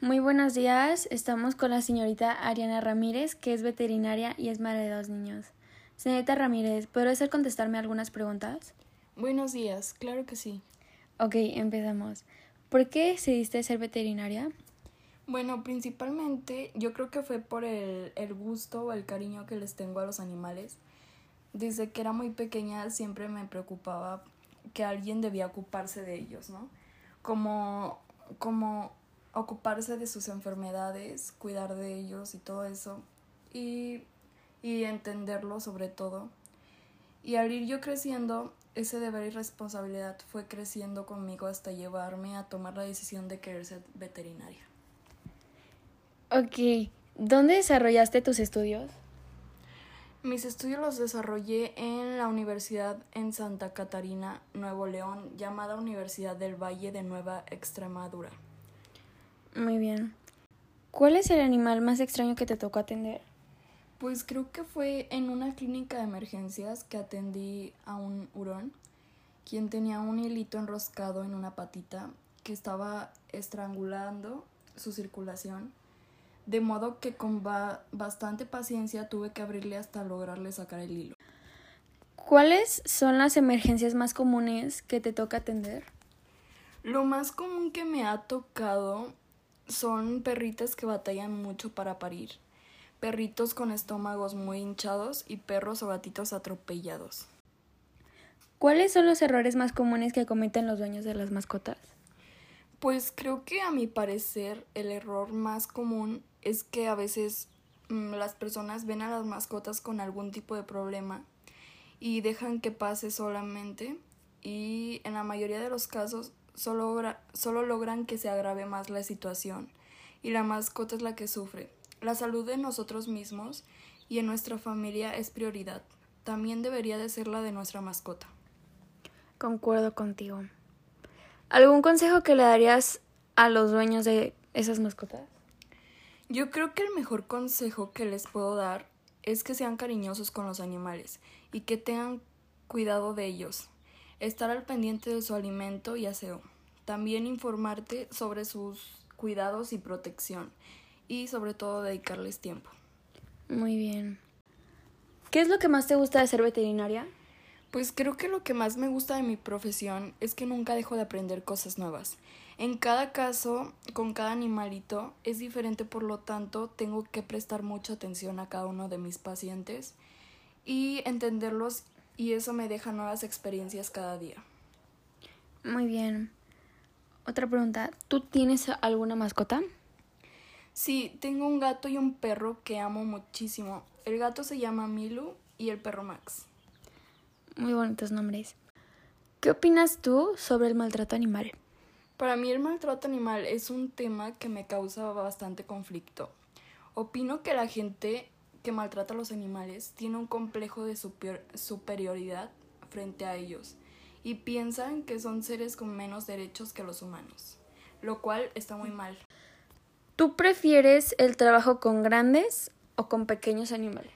Muy buenos días, estamos con la señorita Ariana Ramírez, que es veterinaria y es madre de dos niños. Señorita Ramírez, ¿podría usted contestarme algunas preguntas? Buenos días, claro que sí. Ok, empezamos. ¿Por qué decidiste ser veterinaria? Bueno, principalmente yo creo que fue por el, el gusto o el cariño que les tengo a los animales. Desde que era muy pequeña siempre me preocupaba que alguien debía ocuparse de ellos, ¿no? Como, como ocuparse de sus enfermedades, cuidar de ellos y todo eso. Y, y entenderlo sobre todo. Y al ir yo creciendo, ese deber y responsabilidad fue creciendo conmigo hasta llevarme a tomar la decisión de querer ser veterinaria. Ok, ¿dónde desarrollaste tus estudios? Mis estudios los desarrollé en la Universidad en Santa Catarina, Nuevo León, llamada Universidad del Valle de Nueva Extremadura. Muy bien. ¿Cuál es el animal más extraño que te tocó atender? Pues creo que fue en una clínica de emergencias que atendí a un hurón, quien tenía un hilito enroscado en una patita que estaba estrangulando su circulación, de modo que con ba bastante paciencia tuve que abrirle hasta lograrle sacar el hilo. ¿Cuáles son las emergencias más comunes que te toca atender? Lo más común que me ha tocado son perritas que batallan mucho para parir, perritos con estómagos muy hinchados y perros o gatitos atropellados. ¿Cuáles son los errores más comunes que cometen los dueños de las mascotas? Pues creo que a mi parecer el error más común es que a veces mmm, las personas ven a las mascotas con algún tipo de problema y dejan que pase solamente y en la mayoría de los casos solo, solo logran que se agrave más la situación y la mascota es la que sufre. La salud de nosotros mismos y en nuestra familia es prioridad. También debería de ser la de nuestra mascota. Concuerdo contigo. ¿Algún consejo que le darías a los dueños de esas mascotas? Yo creo que el mejor consejo que les puedo dar es que sean cariñosos con los animales y que tengan cuidado de ellos estar al pendiente de su alimento y aseo, también informarte sobre sus cuidados y protección y sobre todo dedicarles tiempo. Muy bien. ¿Qué es lo que más te gusta de ser veterinaria? Pues creo que lo que más me gusta de mi profesión es que nunca dejo de aprender cosas nuevas. En cada caso, con cada animalito, es diferente, por lo tanto, tengo que prestar mucha atención a cada uno de mis pacientes y entenderlos y eso me deja nuevas experiencias cada día. Muy bien. Otra pregunta, ¿tú tienes alguna mascota? Sí, tengo un gato y un perro que amo muchísimo. El gato se llama Milu y el perro Max. Muy bonitos nombres. ¿Qué opinas tú sobre el maltrato animal? Para mí el maltrato animal es un tema que me causa bastante conflicto. Opino que la gente que maltrata a los animales tiene un complejo de super superioridad frente a ellos y piensan que son seres con menos derechos que los humanos, lo cual está muy mal. ¿Tú prefieres el trabajo con grandes o con pequeños animales?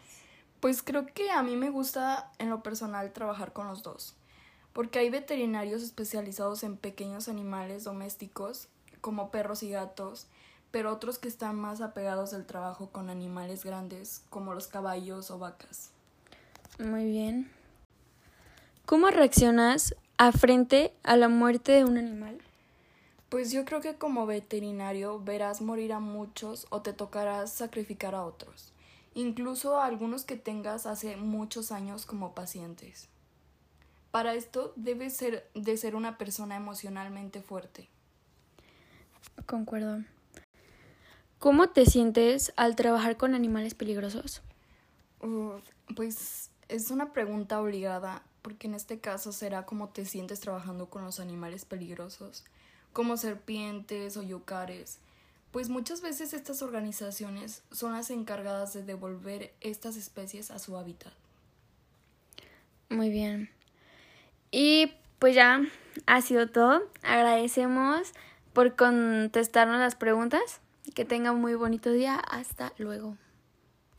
Pues creo que a mí me gusta en lo personal trabajar con los dos, porque hay veterinarios especializados en pequeños animales domésticos, como perros y gatos, pero otros que están más apegados al trabajo con animales grandes como los caballos o vacas. Muy bien. ¿Cómo reaccionas a frente a la muerte de un animal? Pues yo creo que como veterinario verás morir a muchos o te tocará sacrificar a otros, incluso a algunos que tengas hace muchos años como pacientes. Para esto debes ser de ser una persona emocionalmente fuerte. Concuerdo. ¿Cómo te sientes al trabajar con animales peligrosos? Uh, pues es una pregunta obligada, porque en este caso será cómo te sientes trabajando con los animales peligrosos, como serpientes o yucares. Pues muchas veces estas organizaciones son las encargadas de devolver estas especies a su hábitat. Muy bien. Y pues ya ha sido todo. Agradecemos por contestarnos las preguntas. Que tenga un muy bonito día. Hasta luego.